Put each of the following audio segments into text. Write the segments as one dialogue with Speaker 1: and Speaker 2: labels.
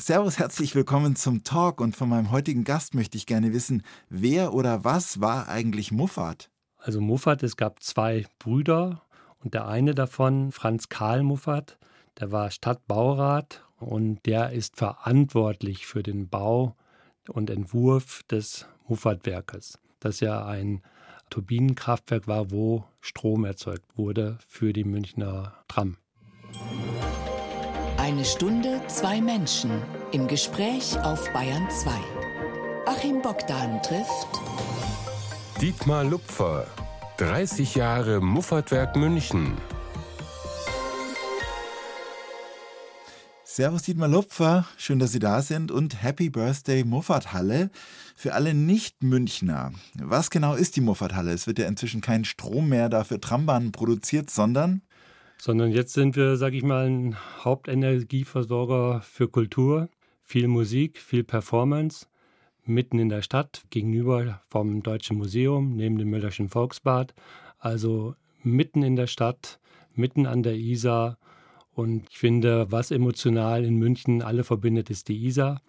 Speaker 1: Servus, herzlich willkommen zum Talk und von meinem heutigen Gast möchte ich gerne wissen, wer oder was war eigentlich Muffat?
Speaker 2: Also Muffat, es gab zwei Brüder und der eine davon, Franz Karl Muffat, der war Stadtbaurat und der ist verantwortlich für den Bau und Entwurf des Muffatwerkes, das ja ein Turbinenkraftwerk war, wo Strom erzeugt wurde für die Münchner Tram.
Speaker 3: Eine Stunde, zwei Menschen im Gespräch auf Bayern 2. Achim Bogdan trifft
Speaker 4: Dietmar Lupfer, 30 Jahre Muffatwerk München.
Speaker 1: Servus Dietmar Lupfer, schön, dass Sie da sind und Happy Birthday Muffathalle. Für alle Nicht-Münchner, was genau ist die Muffathalle? Es wird ja inzwischen kein Strom mehr dafür Trambahnen produziert, sondern
Speaker 2: sondern jetzt sind wir, sage ich mal, ein Hauptenergieversorger für Kultur, viel Musik, viel Performance, mitten in der Stadt, gegenüber vom Deutschen Museum, neben dem Müllerschen Volksbad, also mitten in der Stadt, mitten an der Isar. Und ich finde, was emotional in München alle verbindet, ist die Isar.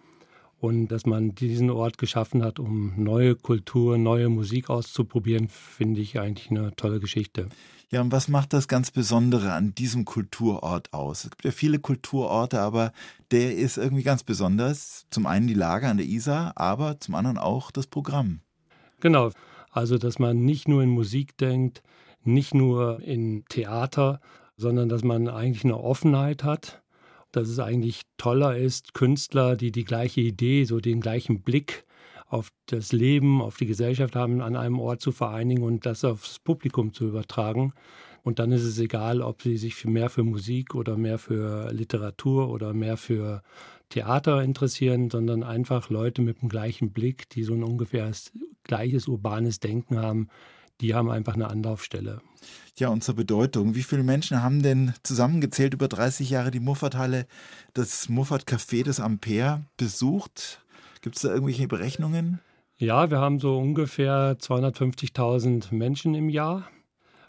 Speaker 2: Und dass man diesen Ort geschaffen hat, um neue Kultur, neue Musik auszuprobieren, finde ich eigentlich eine tolle Geschichte.
Speaker 1: Ja, und was macht das ganz Besondere an diesem Kulturort aus? Es gibt ja viele Kulturorte, aber der ist irgendwie ganz besonders. Zum einen die Lage an der Isar, aber zum anderen auch das Programm.
Speaker 2: Genau, also dass man nicht nur in Musik denkt, nicht nur in Theater, sondern dass man eigentlich eine Offenheit hat, dass es eigentlich toller ist, Künstler, die die gleiche Idee, so den gleichen Blick auf das Leben, auf die Gesellschaft haben, an einem Ort zu vereinigen und das aufs Publikum zu übertragen. Und dann ist es egal, ob sie sich mehr für Musik oder mehr für Literatur oder mehr für Theater interessieren, sondern einfach Leute mit dem gleichen Blick, die so ein ungefähr gleiches urbanes Denken haben, die haben einfach eine Anlaufstelle.
Speaker 1: Ja, und zur Bedeutung. Wie viele Menschen haben denn zusammengezählt über 30 Jahre die Muffathalle, das Muffat Café des Ampere besucht? Gibt es da irgendwelche Berechnungen?
Speaker 2: Ja, wir haben so ungefähr 250.000 Menschen im Jahr.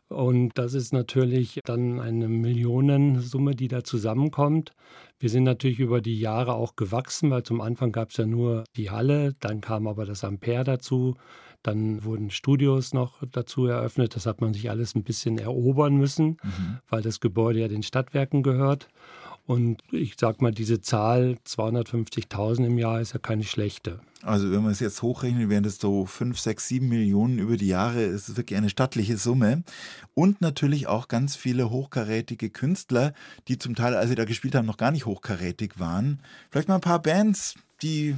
Speaker 2: Und das ist natürlich dann eine Millionensumme, die da zusammenkommt. Wir sind natürlich über die Jahre auch gewachsen, weil zum Anfang gab es ja nur die Halle, dann kam aber das Ampere dazu, dann wurden Studios noch dazu eröffnet. Das hat man sich alles ein bisschen erobern müssen, mhm. weil das Gebäude ja den Stadtwerken gehört. Und ich sag mal, diese Zahl 250.000 im Jahr ist ja keine schlechte.
Speaker 1: Also wenn man es jetzt hochrechnet, wären das so 5, 6, 7 Millionen über die Jahre. Es ist wirklich eine stattliche Summe. Und natürlich auch ganz viele hochkarätige Künstler, die zum Teil, als sie da gespielt haben, noch gar nicht hochkarätig waren. Vielleicht mal ein paar Bands, die,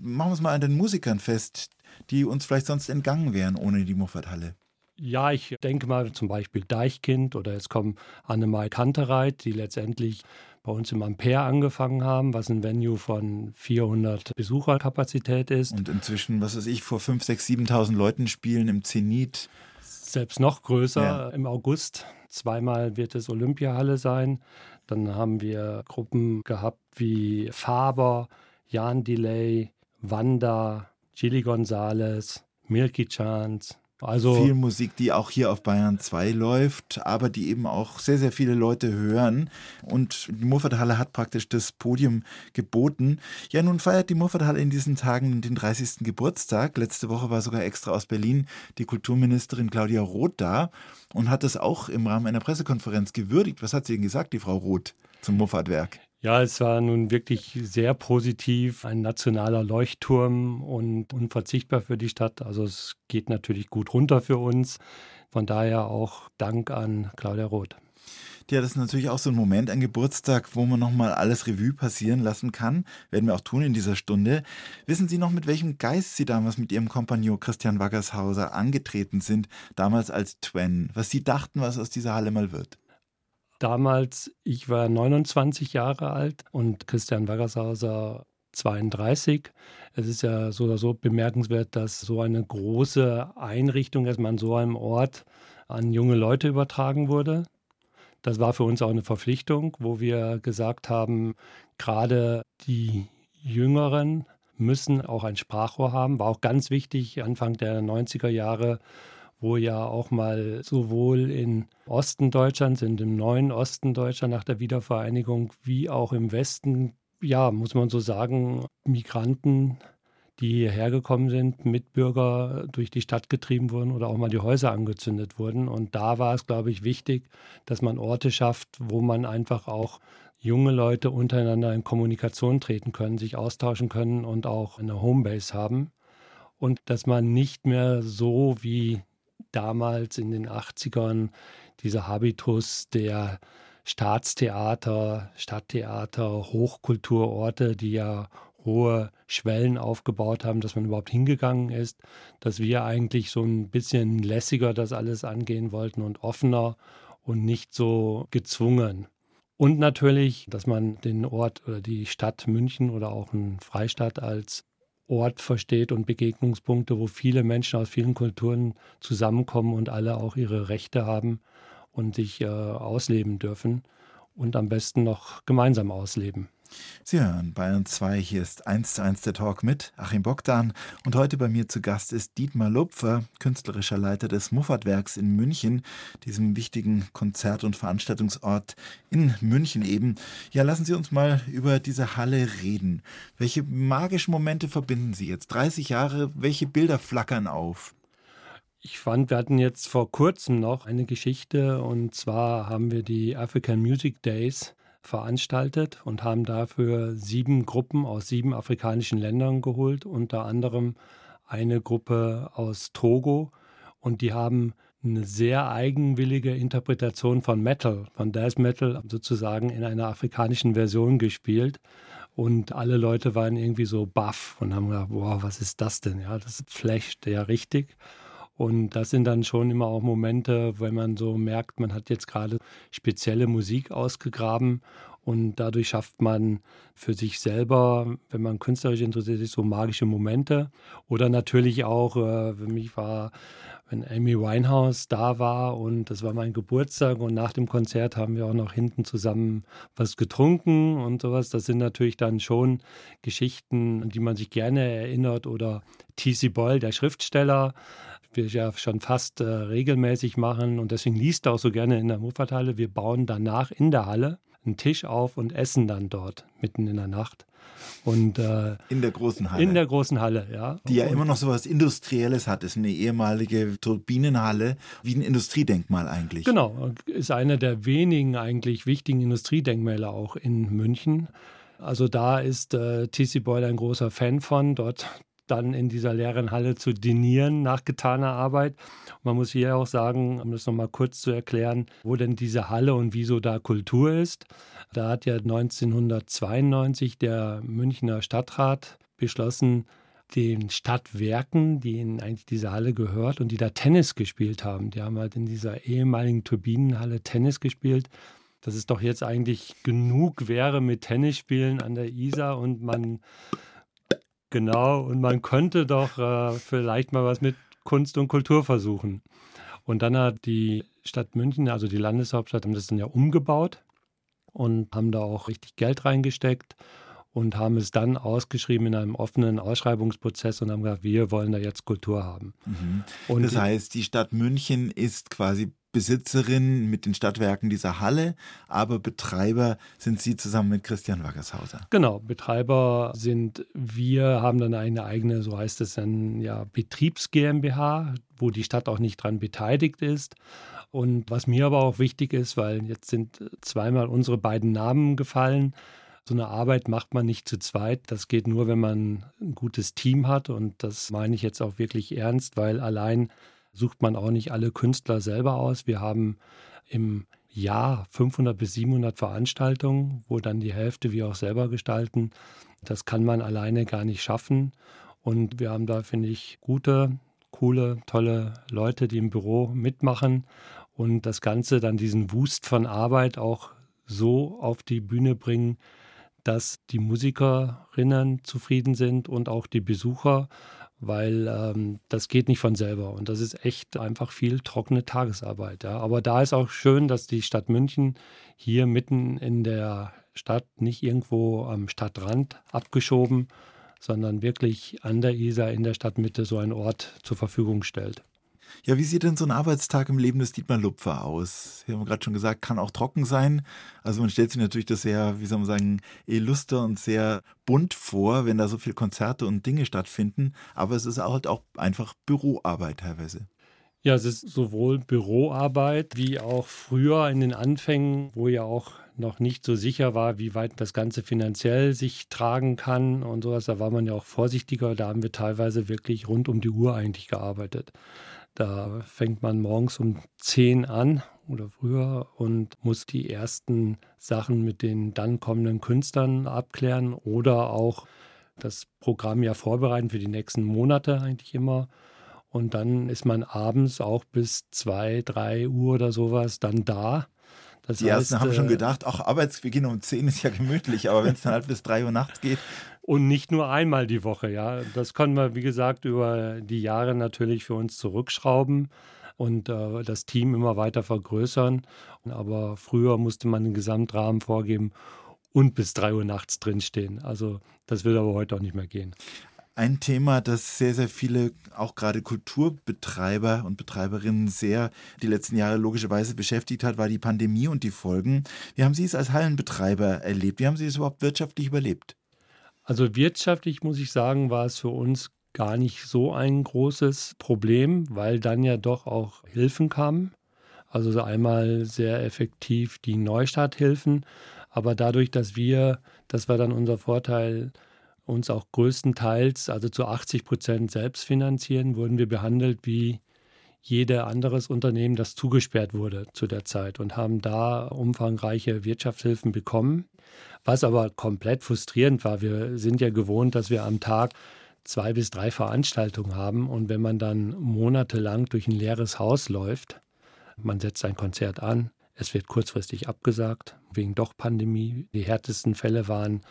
Speaker 1: machen wir es mal an den Musikern fest, die uns vielleicht sonst entgangen wären ohne die Muffathalle.
Speaker 2: Ja, ich denke mal zum Beispiel Deichkind oder jetzt kommen Annemal Kantereit, die letztendlich bei uns im Ampere angefangen haben, was ein Venue von 400 Besucherkapazität ist.
Speaker 1: Und inzwischen, was weiß ich, vor 5, 6, 7.000 Leuten spielen im Zenit.
Speaker 2: Selbst noch größer ja. im August. Zweimal wird es Olympiahalle sein. Dann haben wir Gruppen gehabt wie Faber, Jan Delay, Wanda, Chili Gonzales, Milky Chance,
Speaker 1: also viel Musik, die auch hier auf Bayern 2 läuft, aber die eben auch sehr, sehr viele Leute hören. Und die Murphathalle hat praktisch das Podium geboten. Ja, nun feiert die Murphathalle in diesen Tagen den 30. Geburtstag. Letzte Woche war sogar extra aus Berlin die Kulturministerin Claudia Roth da und hat das auch im Rahmen einer Pressekonferenz gewürdigt. Was hat sie denn gesagt, die Frau Roth, zum Muffatwerk?
Speaker 2: Ja, es war nun wirklich sehr positiv, ein nationaler Leuchtturm und unverzichtbar für die Stadt. Also es geht natürlich gut runter für uns. Von daher auch Dank an Claudia Roth.
Speaker 1: Ja, das ist natürlich auch so ein Moment, ein Geburtstag, wo man nochmal alles Revue passieren lassen kann. Werden wir auch tun in dieser Stunde. Wissen Sie noch, mit welchem Geist Sie damals mit Ihrem Kompagnon Christian Waggershauser angetreten sind, damals als Twen? Was Sie dachten, was aus dieser Halle mal wird?
Speaker 2: Damals, ich war 29 Jahre alt und Christian Waggershauser 32. Es ist ja so oder so bemerkenswert, dass so eine große Einrichtung erstmal an so einem Ort an junge Leute übertragen wurde. Das war für uns auch eine Verpflichtung, wo wir gesagt haben, gerade die Jüngeren müssen auch ein Sprachrohr haben. War auch ganz wichtig, Anfang der 90er Jahre wo ja auch mal sowohl in Osten Deutschlands, in dem neuen Osten Deutschland nach der Wiedervereinigung, wie auch im Westen ja, muss man so sagen, Migranten, die hierher gekommen sind, Mitbürger durch die Stadt getrieben wurden oder auch mal die Häuser angezündet wurden. Und da war es, glaube ich, wichtig, dass man Orte schafft, wo man einfach auch junge Leute untereinander in Kommunikation treten können, sich austauschen können und auch eine Homebase haben. Und dass man nicht mehr so wie damals in den 80ern dieser Habitus der Staatstheater, Stadttheater, Hochkulturorte, die ja hohe Schwellen aufgebaut haben, dass man überhaupt hingegangen ist, dass wir eigentlich so ein bisschen lässiger das alles angehen wollten und offener und nicht so gezwungen. Und natürlich, dass man den Ort oder die Stadt München oder auch einen Freistaat als Ort versteht und Begegnungspunkte, wo viele Menschen aus vielen Kulturen zusammenkommen und alle auch ihre Rechte haben und sich äh, ausleben dürfen und am besten noch gemeinsam ausleben.
Speaker 1: Sie hören Bayern 2, hier ist 1 zu 1 der Talk mit Achim Bogdan und heute bei mir zu Gast ist Dietmar Lupfer, künstlerischer Leiter des Muffatwerks in München, diesem wichtigen Konzert- und Veranstaltungsort in München eben. Ja, lassen Sie uns mal über diese Halle reden. Welche magischen Momente verbinden Sie jetzt? 30 Jahre, welche Bilder flackern auf?
Speaker 2: Ich fand, wir hatten jetzt vor kurzem noch eine Geschichte und zwar haben wir die African Music Days veranstaltet und haben dafür sieben Gruppen aus sieben afrikanischen Ländern geholt, unter anderem eine Gruppe aus Togo. Und die haben eine sehr eigenwillige Interpretation von Metal, von Death Metal sozusagen in einer afrikanischen Version gespielt. Und alle Leute waren irgendwie so baff und haben gedacht, boah, was ist das denn? Ja, das flasht ja richtig. Und das sind dann schon immer auch Momente, wenn man so merkt, man hat jetzt gerade spezielle Musik ausgegraben und dadurch schafft man für sich selber, wenn man künstlerisch interessiert ist, so magische Momente. Oder natürlich auch, äh, für mich war, wenn Amy Winehouse da war und das war mein Geburtstag und nach dem Konzert haben wir auch noch hinten zusammen was getrunken und sowas. Das sind natürlich dann schon Geschichten, an die man sich gerne erinnert. Oder T.C. Boyle, der Schriftsteller, wir ja schon fast äh, regelmäßig machen und deswegen liest er auch so gerne in der Muffathalle. Wir bauen danach in der Halle einen Tisch auf und essen dann dort mitten in der Nacht. Und,
Speaker 1: äh, in der großen Halle.
Speaker 2: In der großen Halle, ja.
Speaker 1: Die ja und, immer noch so was Industrielles hat. Ist eine ehemalige Turbinenhalle, wie ein Industriedenkmal eigentlich.
Speaker 2: Genau, ist eine der wenigen eigentlich wichtigen Industriedenkmäler auch in München. Also da ist äh, TC Boyle ein großer Fan von. Dort dann in dieser leeren Halle zu dinieren nach getaner Arbeit. Man muss hier auch sagen, um das nochmal kurz zu erklären, wo denn diese Halle und wieso da Kultur ist. Da hat ja 1992 der Münchner Stadtrat beschlossen, den Stadtwerken, die in eigentlich diese Halle gehört und die da Tennis gespielt haben. Die haben halt in dieser ehemaligen Turbinenhalle Tennis gespielt. Dass es doch jetzt eigentlich genug wäre mit Tennisspielen an der Isar und man Genau, und man könnte doch äh, vielleicht mal was mit Kunst und Kultur versuchen. Und dann hat die Stadt München, also die Landeshauptstadt, haben das dann ja umgebaut und haben da auch richtig Geld reingesteckt und haben es dann ausgeschrieben in einem offenen Ausschreibungsprozess und haben gesagt, wir wollen da jetzt Kultur haben.
Speaker 1: Mhm. das heißt, die Stadt München ist quasi Besitzerin mit den Stadtwerken dieser Halle, aber Betreiber sind Sie zusammen mit Christian Wackershauser.
Speaker 2: Genau, Betreiber sind wir, haben dann eine eigene, so heißt es dann, ja, Betriebs GmbH, wo die Stadt auch nicht dran beteiligt ist. Und was mir aber auch wichtig ist, weil jetzt sind zweimal unsere beiden Namen gefallen. So eine Arbeit macht man nicht zu zweit. Das geht nur, wenn man ein gutes Team hat. Und das meine ich jetzt auch wirklich ernst, weil allein sucht man auch nicht alle Künstler selber aus. Wir haben im Jahr 500 bis 700 Veranstaltungen, wo dann die Hälfte wir auch selber gestalten. Das kann man alleine gar nicht schaffen. Und wir haben da, finde ich, gute, coole, tolle Leute, die im Büro mitmachen und das Ganze dann diesen Wust von Arbeit auch so auf die Bühne bringen, dass die Musikerinnen zufrieden sind und auch die Besucher weil ähm, das geht nicht von selber und das ist echt einfach viel trockene Tagesarbeit. Ja. Aber da ist auch schön, dass die Stadt München hier mitten in der Stadt nicht irgendwo am Stadtrand abgeschoben, sondern wirklich an der Isar in der Stadtmitte so einen Ort zur Verfügung stellt.
Speaker 1: Ja, wie sieht denn so ein Arbeitstag im Leben des Dietmar Lupfer aus? Wir haben gerade schon gesagt, kann auch trocken sein. Also man stellt sich natürlich das sehr, wie soll man sagen, illuster und sehr bunt vor, wenn da so viele Konzerte und Dinge stattfinden. Aber es ist halt auch einfach Büroarbeit teilweise.
Speaker 2: Ja, es ist sowohl Büroarbeit wie auch früher in den Anfängen, wo ja auch noch nicht so sicher war, wie weit das Ganze finanziell sich tragen kann und sowas. Da war man ja auch vorsichtiger. Da haben wir teilweise wirklich rund um die Uhr eigentlich gearbeitet. Da fängt man morgens um 10 an oder früher und muss die ersten Sachen mit den dann kommenden Künstlern abklären oder auch das Programm ja vorbereiten für die nächsten Monate eigentlich immer. Und dann ist man abends auch bis 2, 3 Uhr oder sowas dann da.
Speaker 1: Das die heißt, ersten haben schon äh, gedacht, ach, Arbeitsbeginn um 10 ist ja gemütlich, aber wenn es dann halt bis 3 Uhr nachts geht,
Speaker 2: und nicht nur einmal die Woche, ja. Das können wir, wie gesagt, über die Jahre natürlich für uns zurückschrauben und äh, das Team immer weiter vergrößern. Aber früher musste man den Gesamtrahmen vorgeben und bis drei Uhr nachts drinstehen. Also das wird aber heute auch nicht mehr gehen.
Speaker 1: Ein Thema, das sehr, sehr viele, auch gerade Kulturbetreiber und Betreiberinnen sehr die letzten Jahre logischerweise beschäftigt hat, war die Pandemie und die Folgen. Wie haben Sie es als Hallenbetreiber erlebt? Wie haben Sie es überhaupt wirtschaftlich überlebt?
Speaker 2: Also wirtschaftlich muss ich sagen, war es für uns gar nicht so ein großes Problem, weil dann ja doch auch Hilfen kamen. Also einmal sehr effektiv die Neustarthilfen, aber dadurch, dass wir, das war dann unser Vorteil, uns auch größtenteils, also zu 80 Prozent selbst finanzieren, wurden wir behandelt wie jeder anderes Unternehmen, das zugesperrt wurde zu der Zeit und haben da umfangreiche Wirtschaftshilfen bekommen. Was aber komplett frustrierend war, wir sind ja gewohnt, dass wir am Tag zwei bis drei Veranstaltungen haben und wenn man dann monatelang durch ein leeres Haus läuft, man setzt ein Konzert an, es wird kurzfristig abgesagt, wegen doch Pandemie. Die härtesten Fälle waren,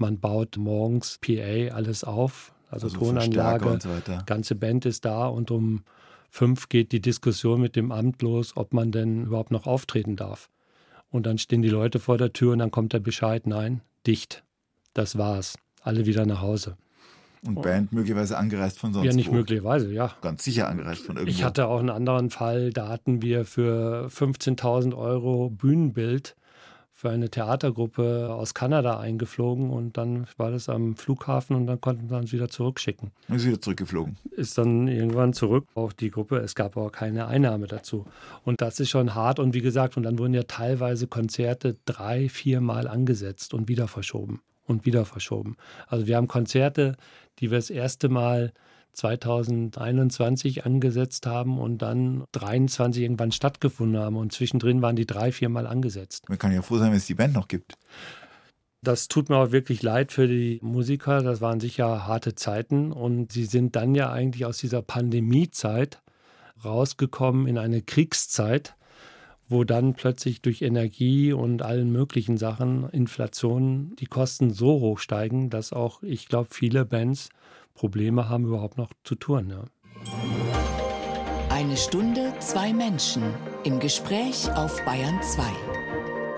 Speaker 2: man baut morgens PA alles auf, also, also Tonanlage, so ganze Band ist da und um fünf geht die Diskussion mit dem Amt los, ob man denn überhaupt noch auftreten darf. Und dann stehen die Leute vor der Tür und dann kommt der Bescheid, nein, dicht. Das war's. Alle wieder nach Hause.
Speaker 1: Und Band möglicherweise angereist von sonst
Speaker 2: Ja, nicht wo. möglicherweise, ja.
Speaker 1: Ganz sicher angereist von irgendwo.
Speaker 2: Ich hatte auch einen anderen Fall, da hatten wir für 15.000 Euro Bühnenbild für eine Theatergruppe aus Kanada eingeflogen und dann war das am Flughafen und dann konnten wir uns wieder zurückschicken.
Speaker 1: Ist wieder zurückgeflogen.
Speaker 2: Ist dann irgendwann zurück auf die Gruppe. Es gab aber keine Einnahme dazu. Und das ist schon hart und wie gesagt, und dann wurden ja teilweise Konzerte drei, viermal angesetzt und wieder verschoben und wieder verschoben. Also wir haben Konzerte, die wir das erste Mal 2021 angesetzt haben und dann 23 irgendwann stattgefunden haben. Und zwischendrin waren die drei, viermal angesetzt.
Speaker 1: Man kann ja froh sein, wenn es die Band noch gibt.
Speaker 2: Das tut mir auch wirklich leid für die Musiker. Das waren sicher harte Zeiten. Und sie sind dann ja eigentlich aus dieser Pandemiezeit rausgekommen in eine Kriegszeit, wo dann plötzlich durch Energie und allen möglichen Sachen, Inflation, die Kosten so hoch steigen, dass auch, ich glaube, viele Bands Probleme haben, überhaupt noch zu touren. Ja.
Speaker 3: Eine Stunde, zwei Menschen im Gespräch auf Bayern 2.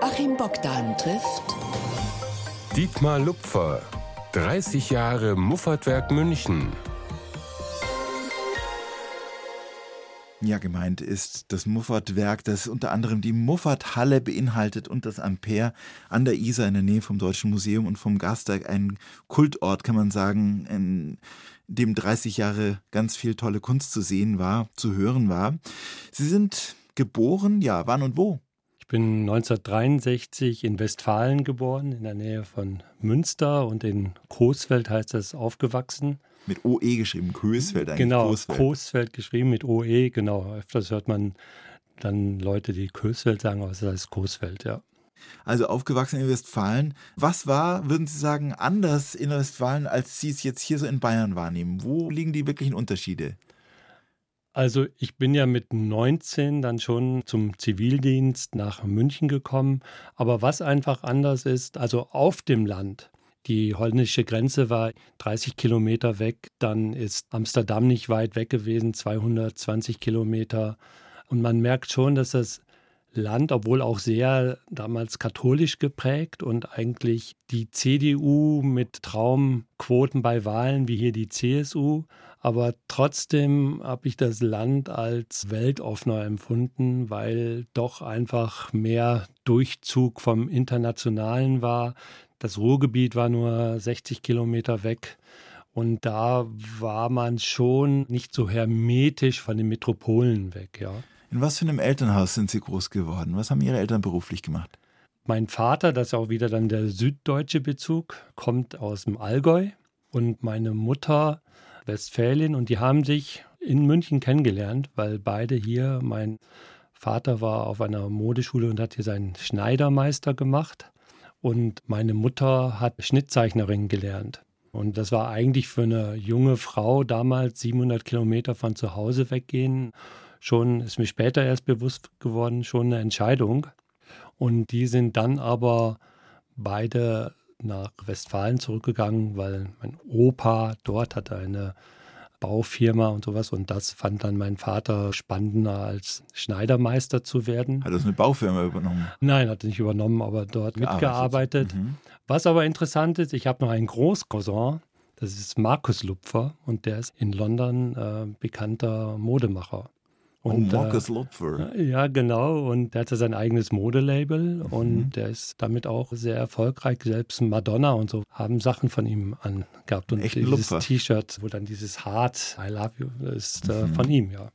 Speaker 3: Achim Bogdan trifft
Speaker 4: Dietmar Lupfer, 30 Jahre Muffatwerk München.
Speaker 1: Ja, gemeint ist das Muffert-Werk, das unter anderem die Muffert-Halle beinhaltet und das Ampere an der Isar in der Nähe vom Deutschen Museum und vom Gasteig. Ein Kultort, kann man sagen, in dem 30 Jahre ganz viel tolle Kunst zu sehen war, zu hören war. Sie sind geboren, ja, wann und wo?
Speaker 2: Ich bin 1963 in Westfalen geboren, in der Nähe von Münster und in Coesfeld heißt das aufgewachsen
Speaker 1: mit OE geschrieben, Coesfeld
Speaker 2: eigentlich. Genau, Coesfeld. Coesfeld geschrieben mit OE, genau. Öfters hört man dann Leute, die Coesfeld sagen, aber es heißt Coesfeld, ja.
Speaker 1: Also aufgewachsen in Westfalen. Was war, würden Sie sagen, anders in Westfalen, als Sie es jetzt hier so in Bayern wahrnehmen? Wo liegen die wirklichen Unterschiede?
Speaker 2: Also ich bin ja mit 19 dann schon zum Zivildienst nach München gekommen. Aber was einfach anders ist, also auf dem Land, die holländische Grenze war 30 Kilometer weg. Dann ist Amsterdam nicht weit weg gewesen, 220 Kilometer. Und man merkt schon, dass das Land, obwohl auch sehr damals katholisch geprägt und eigentlich die CDU mit Traumquoten bei Wahlen wie hier die CSU. Aber trotzdem habe ich das Land als weltoffener empfunden, weil doch einfach mehr Durchzug vom Internationalen war. Das Ruhrgebiet war nur 60 Kilometer weg. Und da war man schon nicht so hermetisch von den Metropolen weg, ja.
Speaker 1: In was für einem Elternhaus sind Sie groß geworden? Was haben Ihre Eltern beruflich gemacht?
Speaker 2: Mein Vater, das ist auch wieder dann der süddeutsche Bezug, kommt aus dem Allgäu und meine Mutter Westfälin und die haben sich in München kennengelernt, weil beide hier, mein Vater war auf einer Modeschule und hat hier seinen Schneidermeister gemacht und meine Mutter hat Schnittzeichnerin gelernt. Und das war eigentlich für eine junge Frau damals 700 Kilometer von zu Hause weggehen schon, ist mir später erst bewusst geworden, schon eine Entscheidung. Und die sind dann aber beide nach Westfalen zurückgegangen, weil mein Opa dort hatte eine Baufirma und sowas. Und das fand dann mein Vater spannender, als Schneidermeister zu werden.
Speaker 1: Hat das eine Baufirma übernommen?
Speaker 2: Nein, hat nicht übernommen, aber dort Gearbeitet. mitgearbeitet. Mhm. Was aber interessant ist, ich habe noch einen Großcousin, das ist Markus Lupfer und der ist in London äh, bekannter Modemacher.
Speaker 1: Und, oh, Marcus Lupfer.
Speaker 2: Ja, genau. Und der hatte sein eigenes Modelabel mhm. und der ist damit auch sehr erfolgreich. Selbst Madonna und so haben Sachen von ihm angehabt. Und
Speaker 1: Echten
Speaker 2: dieses T-Shirt, wo dann dieses Heart, I love you, ist äh, mhm. von ihm, ja.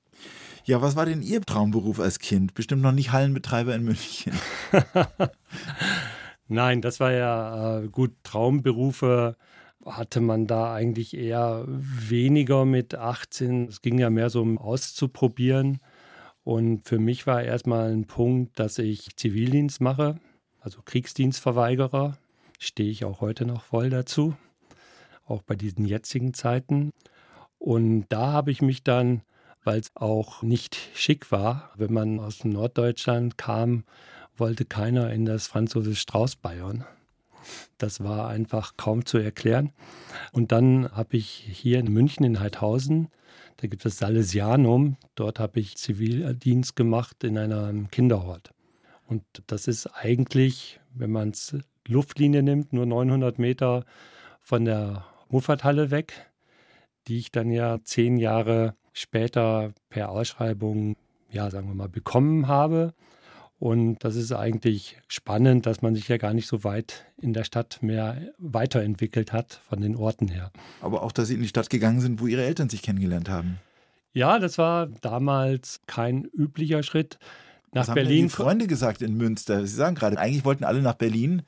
Speaker 1: Ja, was war denn Ihr Traumberuf als Kind? Bestimmt noch nicht Hallenbetreiber in München.
Speaker 2: Nein, das war ja äh, gut. Traumberufe hatte man da eigentlich eher weniger mit 18. Es ging ja mehr so um auszuprobieren. Und für mich war erstmal ein Punkt, dass ich Zivildienst mache, also Kriegsdienstverweigerer. Stehe ich auch heute noch voll dazu, auch bei diesen jetzigen Zeiten. Und da habe ich mich dann, weil es auch nicht schick war, wenn man aus Norddeutschland kam, wollte keiner in das französische Strauß-Bayern. Das war einfach kaum zu erklären. Und dann habe ich hier in München in Heidhausen, da gibt es Salesianum, dort habe ich Zivildienst gemacht in einem Kinderhort. Und das ist eigentlich, wenn man es Luftlinie nimmt, nur 900 Meter von der Muffathalle weg, die ich dann ja zehn Jahre später per Ausschreibung, ja, sagen wir mal, bekommen habe. Und das ist eigentlich spannend, dass man sich ja gar nicht so weit in der Stadt mehr weiterentwickelt hat von den Orten her.
Speaker 1: Aber auch, dass Sie in die Stadt gegangen sind, wo Ihre Eltern sich kennengelernt haben.
Speaker 2: Ja, das war damals kein üblicher Schritt.
Speaker 1: Nach Was Berlin. Haben die Freunde gesagt in Münster. Sie sagen gerade, eigentlich wollten alle nach Berlin.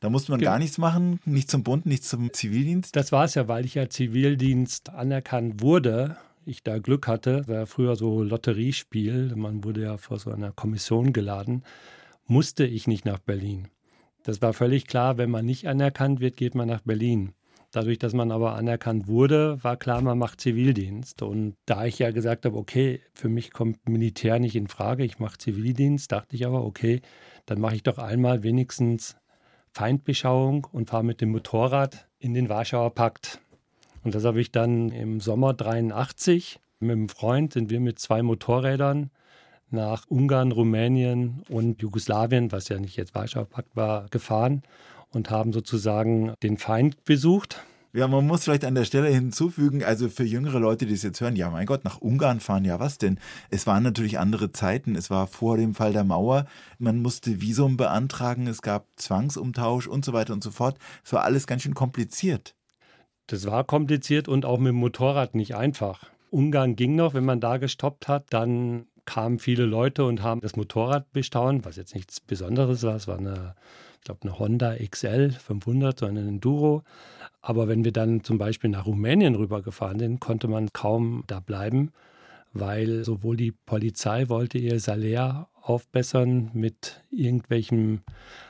Speaker 1: Da musste man gar nichts machen, nicht zum Bund, nicht zum Zivildienst.
Speaker 2: Das war es ja, weil ich ja Zivildienst anerkannt wurde ich da Glück hatte, war früher so Lotteriespiel, man wurde ja vor so einer Kommission geladen, musste ich nicht nach Berlin. Das war völlig klar, wenn man nicht anerkannt wird, geht man nach Berlin. Dadurch, dass man aber anerkannt wurde, war klar, man macht Zivildienst. Und da ich ja gesagt habe, okay, für mich kommt Militär nicht in Frage, ich mache Zivildienst, dachte ich aber, okay, dann mache ich doch einmal wenigstens Feindbeschauung und fahre mit dem Motorrad in den Warschauer Pakt. Und das habe ich dann im Sommer 83 mit einem Freund, sind wir mit zwei Motorrädern nach Ungarn, Rumänien und Jugoslawien, was ja nicht jetzt Warschauer Pakt war, gefahren und haben sozusagen den Feind besucht.
Speaker 1: Ja, man muss vielleicht an der Stelle hinzufügen, also für jüngere Leute, die es jetzt hören, ja, mein Gott, nach Ungarn fahren, ja, was denn? Es waren natürlich andere Zeiten. Es war vor dem Fall der Mauer. Man musste Visum beantragen, es gab Zwangsumtausch und so weiter und so fort. Es war alles ganz schön kompliziert.
Speaker 2: Das war kompliziert und auch mit dem Motorrad nicht einfach. Ungarn ging noch, wenn man da gestoppt hat, dann kamen viele Leute und haben das Motorrad bestaunt, was jetzt nichts Besonderes war. Es war eine, ich glaube, eine Honda XL 500, so eine Enduro. Aber wenn wir dann zum Beispiel nach Rumänien rübergefahren sind, konnte man kaum da bleiben, weil sowohl die Polizei wollte ihr Salär aufbessern mit irgendwelchem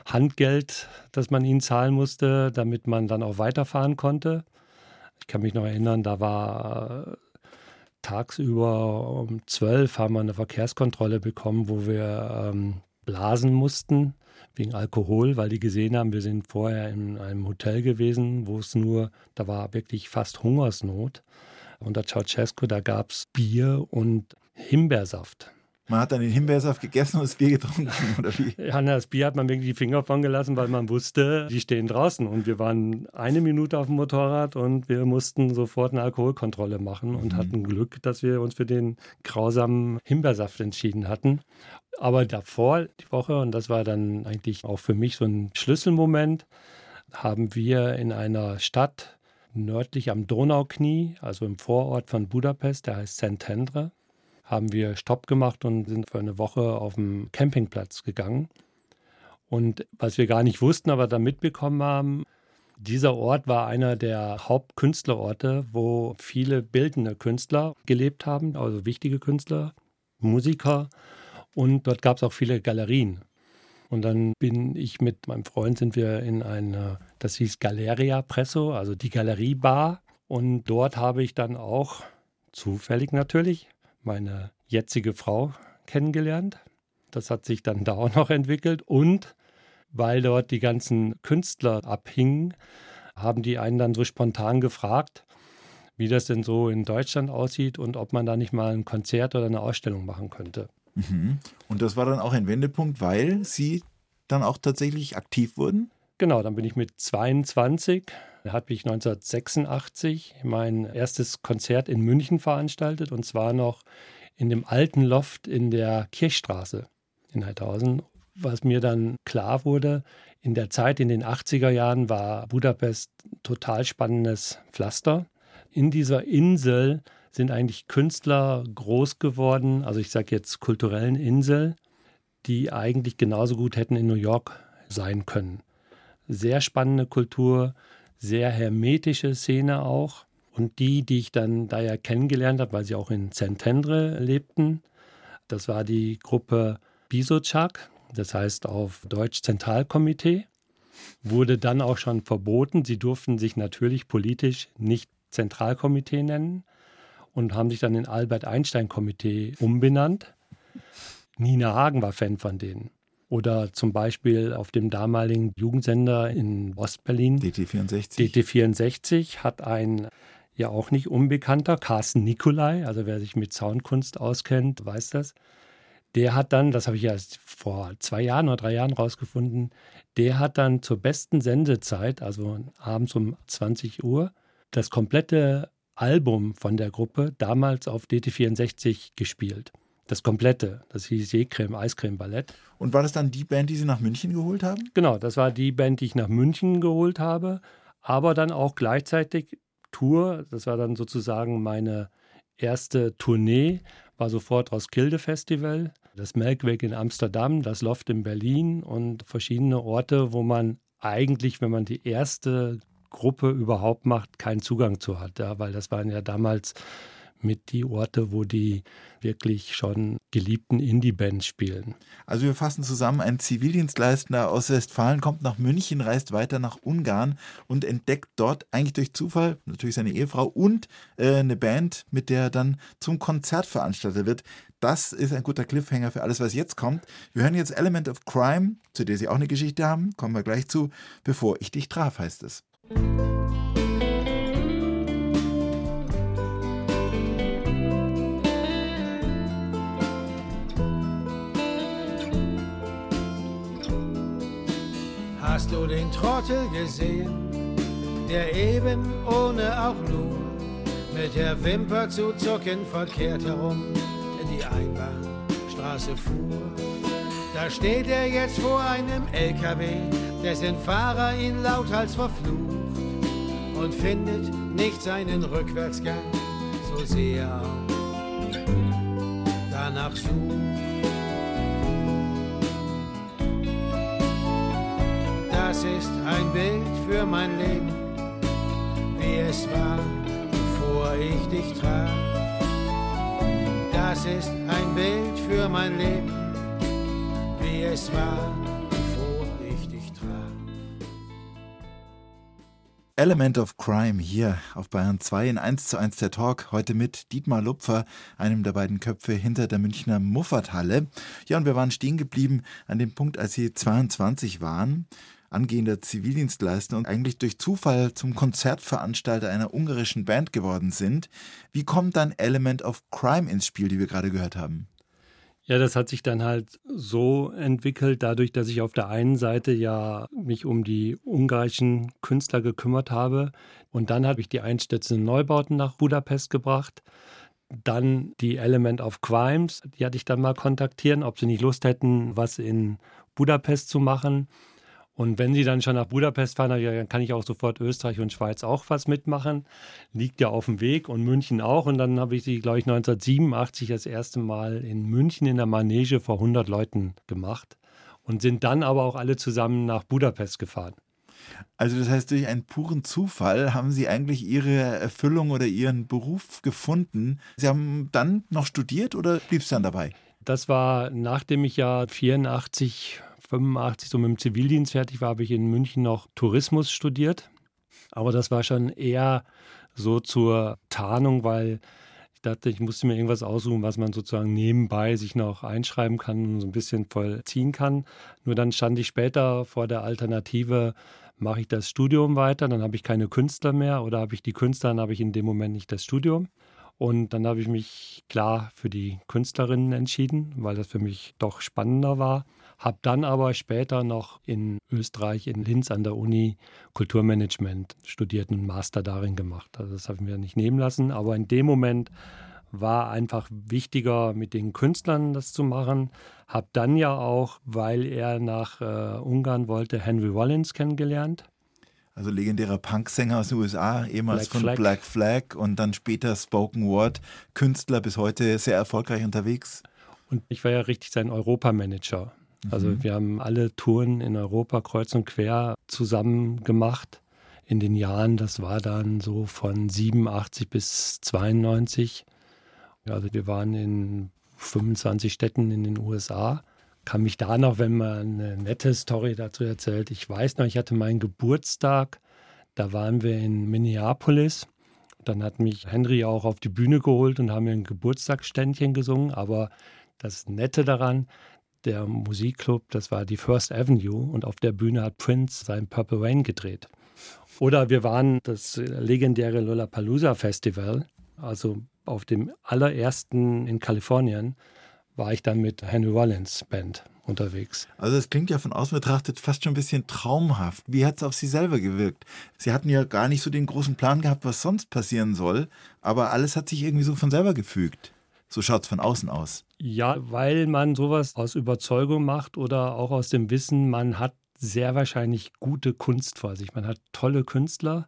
Speaker 2: Handgeld, das man ihnen zahlen musste, damit man dann auch weiterfahren konnte. Ich kann mich noch erinnern, da war äh, tagsüber um zwölf haben wir eine Verkehrskontrolle bekommen, wo wir ähm, blasen mussten wegen Alkohol, weil die gesehen haben, wir sind vorher in einem Hotel gewesen, wo es nur, da war wirklich fast Hungersnot. Unter Ceausescu, da gab es Bier und Himbeersaft.
Speaker 1: Man hat dann den Himbeersaft gegessen und das Bier getrunken, oder wie?
Speaker 2: Ja, das Bier hat man wirklich die Finger von gelassen, weil man wusste, die stehen draußen. Und wir waren eine Minute auf dem Motorrad und wir mussten sofort eine Alkoholkontrolle machen und mhm. hatten Glück, dass wir uns für den grausamen Himbeersaft entschieden hatten. Aber davor, die Woche, und das war dann eigentlich auch für mich so ein Schlüsselmoment, haben wir in einer Stadt nördlich am Donauknie, also im Vorort von Budapest, der heißt Szentendre, haben wir Stopp gemacht und sind für eine Woche auf dem Campingplatz gegangen. Und was wir gar nicht wussten, aber da mitbekommen haben, dieser Ort war einer der Hauptkünstlerorte, wo viele bildende Künstler gelebt haben, also wichtige Künstler, Musiker. Und dort gab es auch viele Galerien. Und dann bin ich mit meinem Freund, sind wir in eine, das hieß Galeria Presso, also die Galeriebar. Und dort habe ich dann auch, zufällig natürlich, meine jetzige Frau kennengelernt. Das hat sich dann da auch noch entwickelt. Und weil dort die ganzen Künstler abhingen, haben die einen dann so spontan gefragt, wie das denn so in Deutschland aussieht und ob man da nicht mal ein Konzert oder eine Ausstellung machen könnte.
Speaker 1: Mhm. Und das war dann auch ein Wendepunkt, weil Sie dann auch tatsächlich aktiv wurden?
Speaker 2: Genau, dann bin ich mit 22, da habe ich 1986 mein erstes Konzert in München veranstaltet und zwar noch in dem alten Loft in der Kirchstraße in Heidhausen. Was mir dann klar wurde, in der Zeit in den 80er Jahren war Budapest total spannendes Pflaster. In dieser Insel sind eigentlich Künstler groß geworden, also ich sage jetzt kulturellen Insel, die eigentlich genauso gut hätten in New York sein können. Sehr spannende Kultur, sehr hermetische Szene auch. Und die, die ich dann da ja kennengelernt habe, weil sie auch in Szentendre lebten, das war die Gruppe Bisochak, das heißt auf Deutsch Zentralkomitee, wurde dann auch schon verboten. Sie durften sich natürlich politisch nicht Zentralkomitee nennen und haben sich dann in Albert Einstein Komitee umbenannt. Nina Hagen war Fan von denen. Oder zum Beispiel auf dem damaligen Jugendsender in Ostberlin.
Speaker 1: DT64.
Speaker 2: DT64 hat ein ja auch nicht unbekannter, Carsten Nikolai, also wer sich mit Soundkunst auskennt, weiß das. Der hat dann, das habe ich erst vor zwei Jahren oder drei Jahren rausgefunden, der hat dann zur besten Sendezeit, also abends um 20 Uhr, das komplette Album von der Gruppe damals auf DT64 gespielt. Das komplette. Das hieß Seecreme, Eiscreme Ballett.
Speaker 1: Und war das dann die Band, die Sie nach München geholt haben?
Speaker 2: Genau, das war die Band, die ich nach München geholt habe. Aber dann auch gleichzeitig Tour. Das war dann sozusagen meine erste Tournee. War sofort Roskilde Festival, das Melkweg in Amsterdam, das Loft in Berlin und verschiedene Orte, wo man eigentlich, wenn man die erste Gruppe überhaupt macht, keinen Zugang zu hat. Ja, weil das waren ja damals mit die Orte, wo die wirklich schon geliebten Indie-Bands spielen.
Speaker 1: Also wir fassen zusammen, ein Zivildienstleistender aus Westfalen kommt nach München, reist weiter nach Ungarn und entdeckt dort eigentlich durch Zufall natürlich seine Ehefrau und äh, eine Band, mit der er dann zum Konzertveranstalter wird. Das ist ein guter Cliffhanger für alles, was jetzt kommt. Wir hören jetzt Element of Crime, zu der Sie auch eine Geschichte haben, kommen wir gleich zu. Bevor ich dich traf, heißt es.
Speaker 5: Hast du den Trottel gesehen, der eben ohne auch nur mit der Wimper zu zucken verkehrt herum in die Einbahnstraße fuhr? Da steht er jetzt vor einem LKW, dessen Fahrer ihn lauthals verflucht und findet nicht seinen Rückwärtsgang, so sehr auch danach sucht. Das ist ein Bild für mein Leben, wie es war, bevor ich dich traf. Das ist ein Bild für mein Leben, wie es war,
Speaker 1: Element of Crime hier auf Bayern 2 in 1 zu 1 der Talk. Heute mit Dietmar Lupfer, einem der beiden Köpfe hinter der Münchner Muffathalle. Ja, und wir waren stehen geblieben an dem Punkt, als Sie 22 waren, angehender Zivildienstleister und eigentlich durch Zufall zum Konzertveranstalter einer ungarischen Band geworden sind. Wie kommt dann Element of Crime ins Spiel, die wir gerade gehört haben?
Speaker 2: Ja, das hat sich dann halt so entwickelt, dadurch, dass ich auf der einen Seite ja mich um die ungarischen Künstler gekümmert habe und dann habe ich die einstürzenden Neubauten nach Budapest gebracht. Dann die Element of Crimes, die hatte ich dann mal kontaktieren, ob sie nicht Lust hätten, was in Budapest zu machen. Und wenn Sie dann schon nach Budapest fahren, dann kann ich auch sofort Österreich und Schweiz auch was mitmachen. Liegt ja auf dem Weg und München auch. Und dann habe ich sie, glaube ich, 1987 das erste Mal in München in der Manege vor 100 Leuten gemacht und sind dann aber auch alle zusammen nach Budapest gefahren.
Speaker 1: Also das heißt, durch einen puren Zufall haben Sie eigentlich Ihre Erfüllung oder Ihren Beruf gefunden. Sie haben dann noch studiert oder blieb es dann dabei?
Speaker 2: Das war, nachdem ich ja 84 85 so mit dem Zivildienst fertig war, habe ich in München noch Tourismus studiert. Aber das war schon eher so zur Tarnung, weil ich dachte, ich musste mir irgendwas aussuchen, was man sozusagen nebenbei sich noch einschreiben kann und so ein bisschen vollziehen kann. Nur dann stand ich später vor der Alternative, mache ich das Studium weiter, dann habe ich keine Künstler mehr oder habe ich die Künstler, dann habe ich in dem Moment nicht das Studium. Und dann habe ich mich klar für die Künstlerinnen entschieden, weil das für mich doch spannender war. Habe dann aber später noch in Österreich, in Linz an der Uni Kulturmanagement studiert und einen Master darin gemacht. Also das habe ich mir nicht nehmen lassen. Aber in dem Moment war einfach wichtiger, mit den Künstlern das zu machen. Habe dann ja auch, weil er nach äh, Ungarn wollte, Henry Rollins kennengelernt.
Speaker 1: Also legendärer Punksänger aus den USA, ehemals Black von Flag. Black Flag und dann später Spoken Word, Künstler bis heute sehr erfolgreich unterwegs.
Speaker 2: Und ich war ja richtig sein Europamanager. Also mhm. wir haben alle Touren in Europa kreuz und quer zusammen gemacht in den Jahren. Das war dann so von 87 bis 92. Also wir waren in 25 Städten in den USA. Kann mich da noch, wenn man eine nette Story dazu erzählt, ich weiß noch, ich hatte meinen Geburtstag, da waren wir in Minneapolis. Dann hat mich Henry auch auf die Bühne geholt und haben mir ein Geburtstagsständchen gesungen. Aber das Nette daran, der Musikclub, das war die First Avenue und auf der Bühne hat Prince sein Purple Rain gedreht. Oder wir waren das legendäre Lollapalooza Festival, also auf dem allerersten in Kalifornien war ich dann mit Henry Rollins Band unterwegs.
Speaker 1: Also das klingt ja von außen betrachtet fast schon ein bisschen traumhaft. Wie hat es auf Sie selber gewirkt? Sie hatten ja gar nicht so den großen Plan gehabt, was sonst passieren soll, aber alles hat sich irgendwie so von selber gefügt. So schaut es von außen aus.
Speaker 2: Ja, weil man sowas aus Überzeugung macht oder auch aus dem Wissen, man hat sehr wahrscheinlich gute Kunst vor sich. Man hat tolle Künstler.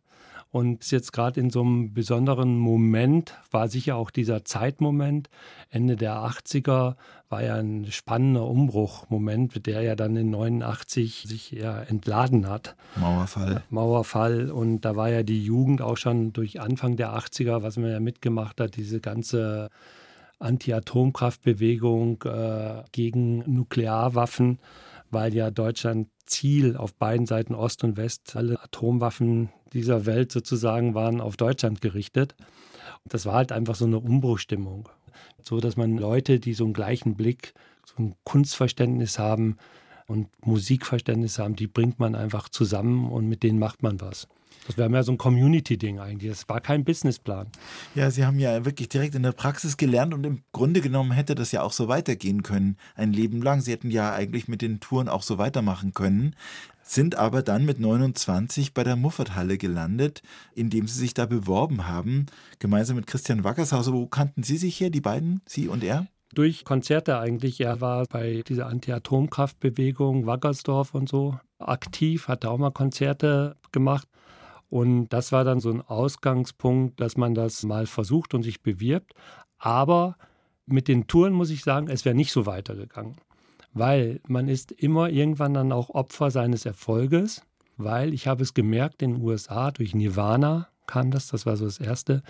Speaker 2: Und jetzt gerade in so einem besonderen Moment war sicher auch dieser Zeitmoment. Ende der 80er war ja ein spannender Umbruchmoment, der ja dann in 89 sich eher entladen hat.
Speaker 1: Mauerfall.
Speaker 2: Mauerfall. Und da war ja die Jugend auch schon durch Anfang der 80er, was man ja mitgemacht hat, diese ganze Anti-Atomkraftbewegung äh, gegen Nuklearwaffen, weil ja Deutschland Ziel auf beiden Seiten Ost und West, alle Atomwaffen dieser Welt sozusagen waren auf Deutschland gerichtet. Das war halt einfach so eine Umbruchstimmung. So dass man Leute, die so einen gleichen Blick, so ein Kunstverständnis haben und Musikverständnis haben, die bringt man einfach zusammen und mit denen macht man was. Das wäre mehr so ein Community-Ding eigentlich. Das war kein Businessplan.
Speaker 1: Ja, Sie haben ja wirklich direkt in der Praxis gelernt und im Grunde genommen hätte das ja auch so weitergehen können, ein Leben lang. Sie hätten ja eigentlich mit den Touren auch so weitermachen können sind aber dann mit 29 bei der Muffathalle gelandet, indem sie sich da beworben haben, gemeinsam mit Christian Wackershauser. Wo kannten Sie sich her, die beiden, Sie und er?
Speaker 2: Durch Konzerte eigentlich. Er war bei dieser Anti-Atomkraftbewegung, Wackersdorf und so aktiv, hat da auch mal Konzerte gemacht. Und das war dann so ein Ausgangspunkt, dass man das mal versucht und sich bewirbt. Aber mit den Touren muss ich sagen, es wäre nicht so weitergegangen. Weil man ist immer irgendwann dann auch Opfer seines Erfolges. Weil ich habe es gemerkt in den USA, durch Nirvana kam das, das war so das Erste,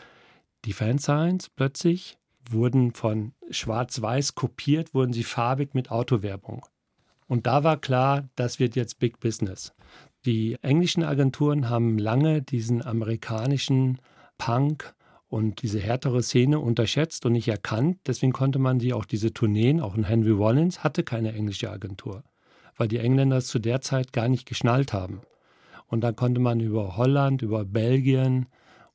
Speaker 2: die Fansigns plötzlich wurden von schwarz-weiß kopiert, wurden sie farbig mit Autowerbung. Und da war klar, das wird jetzt Big Business. Die englischen Agenturen haben lange diesen amerikanischen Punk und diese härtere Szene unterschätzt und nicht erkannt. Deswegen konnte man sie auch diese Tourneen, auch ein Henry Rollins hatte keine englische Agentur, weil die Engländer es zu der Zeit gar nicht geschnallt haben. Und dann konnte man über Holland, über Belgien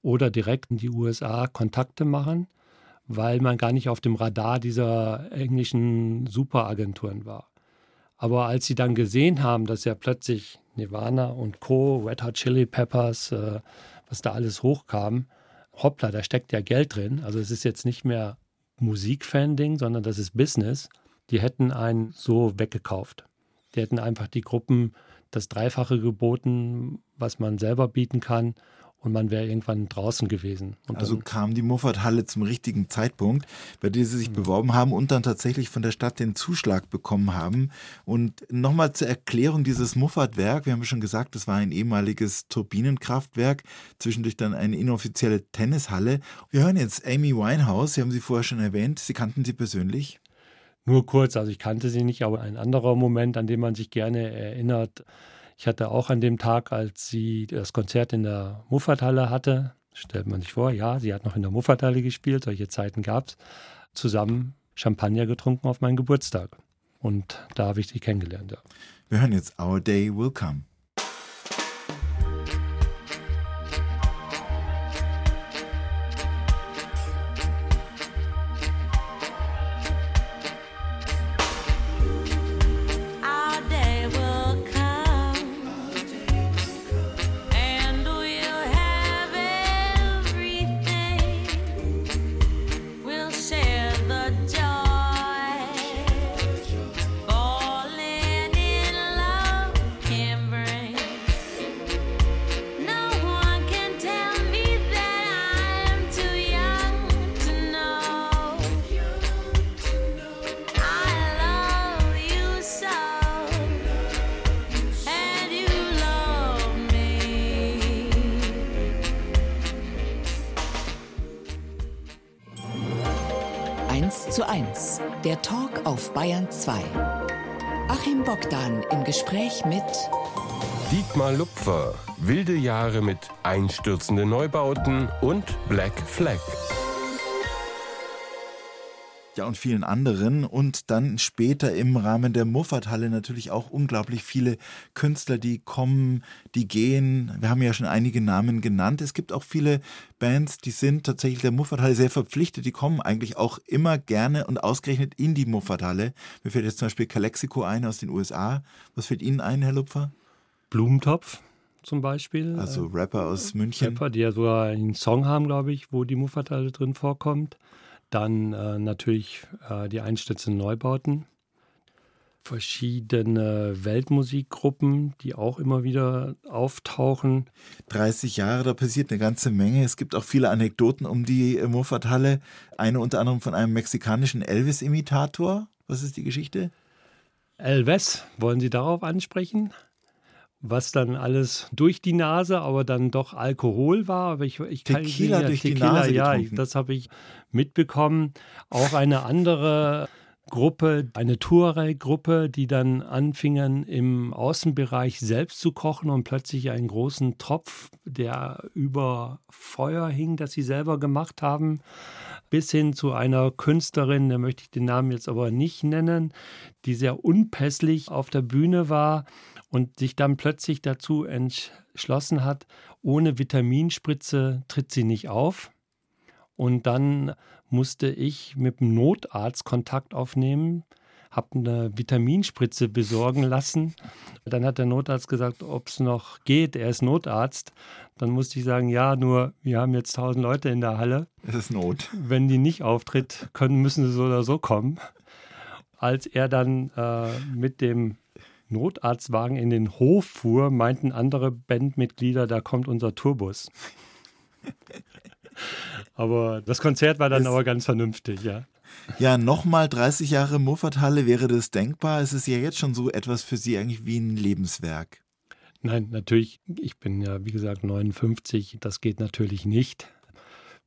Speaker 2: oder direkt in die USA Kontakte machen. weil man gar nicht auf dem Radar dieser englischen Superagenturen war. Aber als sie dann gesehen haben, dass ja plötzlich Nirvana und Co., Red Hot Chili Peppers, äh, was da alles hochkam, hoppla, da steckt ja Geld drin. Also es ist jetzt nicht mehr Musikfan-Ding, sondern das ist Business. Die hätten einen so weggekauft. Die hätten einfach die Gruppen das Dreifache geboten, was man selber bieten kann und man wäre irgendwann draußen gewesen.
Speaker 1: Und also kam die Muffat-Halle zum richtigen Zeitpunkt, bei der sie sich mhm. beworben haben und dann tatsächlich von der Stadt den Zuschlag bekommen haben. Und nochmal zur Erklärung dieses Muffat-Werk, wir haben schon gesagt, das war ein ehemaliges Turbinenkraftwerk, zwischendurch dann eine inoffizielle Tennishalle. Wir hören jetzt Amy Winehouse, Sie haben sie vorher schon erwähnt, Sie kannten sie persönlich?
Speaker 2: Nur kurz, also ich kannte sie nicht, aber ein anderer Moment, an den man sich gerne erinnert, ich hatte auch an dem Tag, als sie das Konzert in der Muffathalle hatte, stellt man sich vor, ja, sie hat noch in der Muffathalle gespielt, solche Zeiten gab es, zusammen Champagner getrunken auf meinen Geburtstag. Und da habe ich sie kennengelernt. Ja.
Speaker 1: Wir hören jetzt Our Day Will Come.
Speaker 4: Lupfer, wilde Jahre mit einstürzenden Neubauten und Black Flag
Speaker 1: ja, und vielen anderen. Und dann später im Rahmen der Muffathalle natürlich auch unglaublich viele Künstler, die kommen, die gehen. Wir haben ja schon einige Namen genannt. Es gibt auch viele Bands, die sind tatsächlich der Muffathalle sehr verpflichtet. Die kommen eigentlich auch immer gerne und ausgerechnet in die Muffathalle. Mir fällt jetzt zum Beispiel Calexico ein aus den USA. Was fällt Ihnen ein, Herr Lupfer?
Speaker 2: Blumentopf zum Beispiel.
Speaker 1: Also Rapper aus München.
Speaker 2: Rapper, die ja sogar einen Song haben, glaube ich, wo die Muffathalle drin vorkommt. Dann äh, natürlich äh, die einstürzenden Neubauten, verschiedene Weltmusikgruppen, die auch immer wieder auftauchen.
Speaker 1: 30 Jahre, da passiert eine ganze Menge. Es gibt auch viele Anekdoten um die äh, Moffathalle. Eine unter anderem von einem mexikanischen Elvis-Imitator. Was ist die Geschichte?
Speaker 2: Elvis, wollen Sie darauf ansprechen? Was dann alles durch die Nase, aber dann doch Alkohol war. Aber ich, ich
Speaker 1: kann Tequila ja, durch Tequila, die Nase
Speaker 2: ja, ich, das habe ich mitbekommen. Auch eine andere Gruppe, eine Tuareg-Gruppe, die dann anfingen im Außenbereich selbst zu kochen und plötzlich einen großen Topf, der über Feuer hing, das sie selber gemacht haben, bis hin zu einer Künstlerin, da möchte ich den Namen jetzt aber nicht nennen, die sehr unpässlich auf der Bühne war und sich dann plötzlich dazu entschlossen hat, ohne Vitaminspritze tritt sie nicht auf. Und dann musste ich mit dem Notarzt Kontakt aufnehmen, habe eine Vitaminspritze besorgen lassen. Dann hat der Notarzt gesagt, ob es noch geht. Er ist Notarzt. Dann musste ich sagen, ja, nur wir haben jetzt tausend Leute in der Halle.
Speaker 1: Es ist Not.
Speaker 2: Wenn die nicht auftritt, können, müssen sie so oder so kommen. Als er dann äh, mit dem Notarztwagen in den Hof fuhr, meinten andere Bandmitglieder, da kommt unser Tourbus. aber das Konzert war dann das, aber ganz vernünftig, ja.
Speaker 1: Ja, nochmal 30 Jahre Muffathalle, wäre das denkbar? Es ist ja jetzt schon so etwas für Sie eigentlich wie ein Lebenswerk.
Speaker 2: Nein, natürlich, ich bin ja, wie gesagt, 59, das geht natürlich nicht.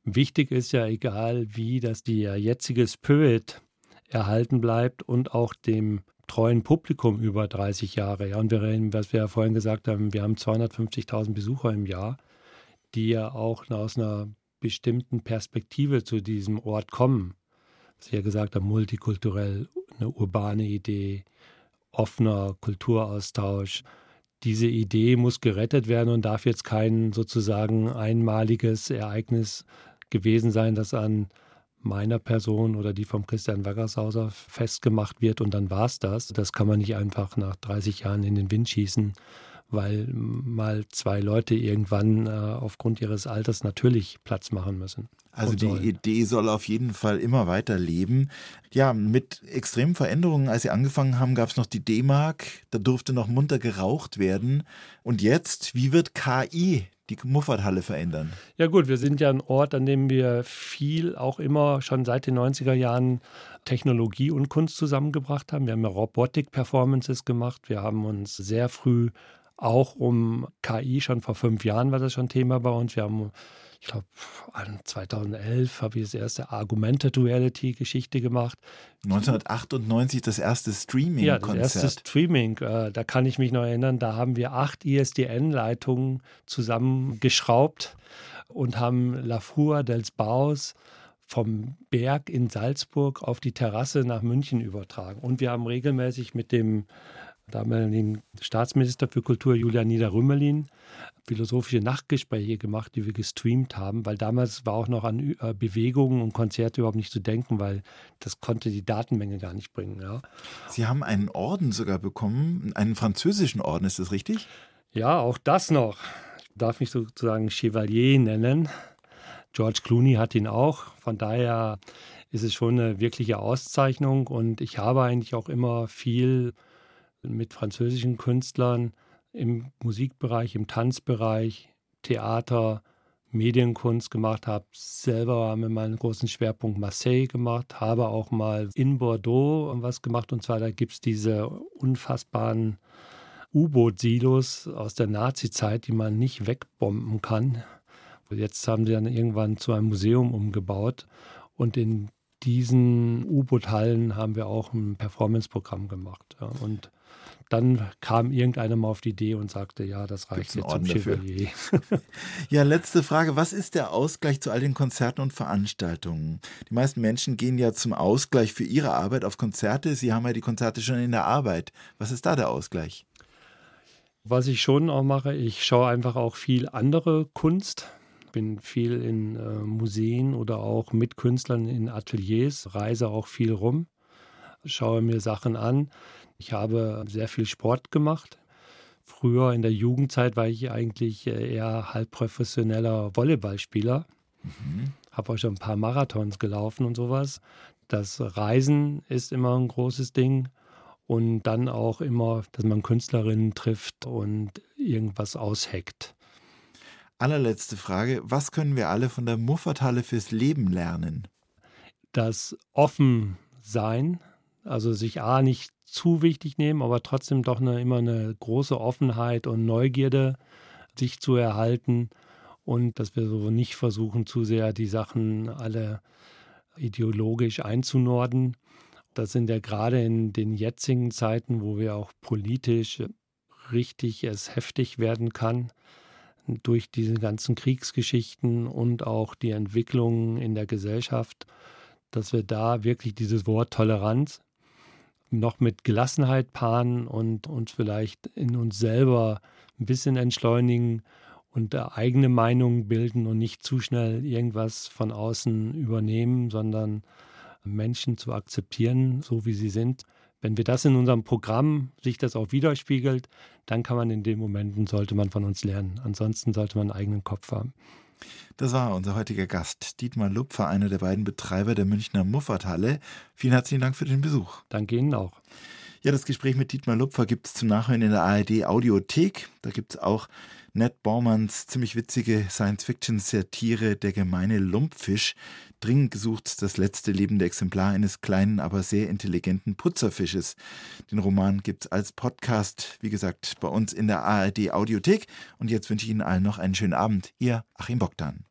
Speaker 2: Wichtig ist ja, egal wie, dass der jetzige Spirit erhalten bleibt und auch dem treuen Publikum über 30 Jahre. Ja, und wir reden, was wir ja vorhin gesagt haben, wir haben 250.000 Besucher im Jahr, die ja auch aus einer bestimmten Perspektive zu diesem Ort kommen. Was ich ja gesagt habe, multikulturell, eine urbane Idee, offener Kulturaustausch. Diese Idee muss gerettet werden und darf jetzt kein sozusagen einmaliges Ereignis gewesen sein, das an meiner Person oder die vom Christian Waggershauser festgemacht wird und dann war es das. Das kann man nicht einfach nach 30 Jahren in den Wind schießen, weil mal zwei Leute irgendwann äh, aufgrund ihres Alters natürlich Platz machen müssen.
Speaker 1: Also die Idee soll auf jeden Fall immer weiter leben. Ja, mit extremen Veränderungen, als Sie angefangen haben, gab es noch die D-Mark, da durfte noch munter geraucht werden. Und jetzt, wie wird KI die Muffathalle verändern?
Speaker 2: Ja gut, wir sind ja ein Ort, an dem wir viel auch immer schon seit den 90er Jahren Technologie und Kunst zusammengebracht haben. Wir haben ja Robotik-Performances gemacht. Wir haben uns sehr früh auch um KI, schon vor fünf Jahren war das schon Thema bei uns. Wir haben ich glaube, 2011 habe ich das erste Argumented Reality Geschichte gemacht.
Speaker 1: 1998 das erste Streaming-Konzert.
Speaker 2: Ja, das erste Streaming. Äh, da kann ich mich noch erinnern, da haben wir acht ISDN-Leitungen zusammengeschraubt und haben La Fua dels Baus vom Berg in Salzburg auf die Terrasse nach München übertragen. Und wir haben regelmäßig mit dem damaligen Staatsminister für Kultur Julian Niederrümelin philosophische Nachtgespräche gemacht, die wir gestreamt haben, weil damals war auch noch an äh, Bewegungen und Konzerte überhaupt nicht zu denken, weil das konnte die Datenmenge gar nicht bringen. Ja.
Speaker 1: Sie haben einen Orden sogar bekommen, einen französischen Orden, ist das richtig?
Speaker 2: Ja, auch das noch. Ich darf mich sozusagen Chevalier nennen. George Clooney hat ihn auch. Von daher ist es schon eine wirkliche Auszeichnung und ich habe eigentlich auch immer viel mit französischen Künstlern im Musikbereich, im Tanzbereich, Theater, Medienkunst gemacht habe. Selber haben wir mal einen großen Schwerpunkt Marseille gemacht, habe auch mal in Bordeaux was gemacht. Und zwar, da gibt es diese unfassbaren U-Boot-Silos aus der Nazi-Zeit, die man nicht wegbomben kann. Jetzt haben sie dann irgendwann zu einem Museum umgebaut. Und in diesen U-Boot-Hallen haben wir auch ein Performance-Programm gemacht. Ja. Und dann kam irgendeiner mal auf die Idee und sagte, ja, das reicht jetzt zum Chevalier.
Speaker 1: ja, letzte Frage. Was ist der Ausgleich zu all den Konzerten und Veranstaltungen? Die meisten Menschen gehen ja zum Ausgleich für ihre Arbeit auf Konzerte. Sie haben ja die Konzerte schon in der Arbeit. Was ist da der Ausgleich?
Speaker 2: Was ich schon auch mache, ich schaue einfach auch viel andere Kunst. Bin viel in äh, Museen oder auch mit Künstlern in Ateliers, reise auch viel rum, schaue mir Sachen an. Ich habe sehr viel Sport gemacht. Früher in der Jugendzeit war ich eigentlich äh, eher halb professioneller Volleyballspieler. Mhm. Habe auch schon ein paar Marathons gelaufen und sowas. Das Reisen ist immer ein großes Ding. Und dann auch immer, dass man Künstlerinnen trifft und irgendwas ausheckt.
Speaker 1: Allerletzte Frage. Was können wir alle von der Muffathalle fürs Leben lernen?
Speaker 2: Das Offensein, also sich A nicht zu wichtig nehmen, aber trotzdem doch eine, immer eine große Offenheit und Neugierde sich zu erhalten und dass wir so nicht versuchen, zu sehr die Sachen alle ideologisch einzunorden. Das sind ja gerade in den jetzigen Zeiten, wo wir auch politisch richtig es heftig werden kann, durch diese ganzen Kriegsgeschichten und auch die Entwicklungen in der Gesellschaft, dass wir da wirklich dieses Wort Toleranz noch mit Gelassenheit paaren und uns vielleicht in uns selber ein bisschen entschleunigen und eigene Meinungen bilden und nicht zu schnell irgendwas von außen übernehmen, sondern Menschen zu akzeptieren, so wie sie sind. Wenn wir das in unserem Programm sich das auch widerspiegelt, dann kann man in den Momenten, sollte man von uns lernen. Ansonsten sollte man einen eigenen Kopf haben.
Speaker 1: Das war unser heutiger Gast, Dietmar Lupfer, einer der beiden Betreiber der Münchner Muffathalle. Vielen herzlichen Dank für den Besuch.
Speaker 2: Danke Ihnen auch.
Speaker 1: Ja, das Gespräch mit Dietmar Lupfer gibt es zum Nachhören in der ARD Audiothek. Da gibt es auch Ned Baumanns ziemlich witzige Science-Fiction-Satire Der gemeine Lumpfisch. Dringend gesucht das letzte lebende Exemplar eines kleinen, aber sehr intelligenten Putzerfisches. Den Roman gibt es als Podcast, wie gesagt, bei uns in der ARD Audiothek. Und jetzt wünsche ich Ihnen allen noch einen schönen Abend. Ihr Achim Bogdan.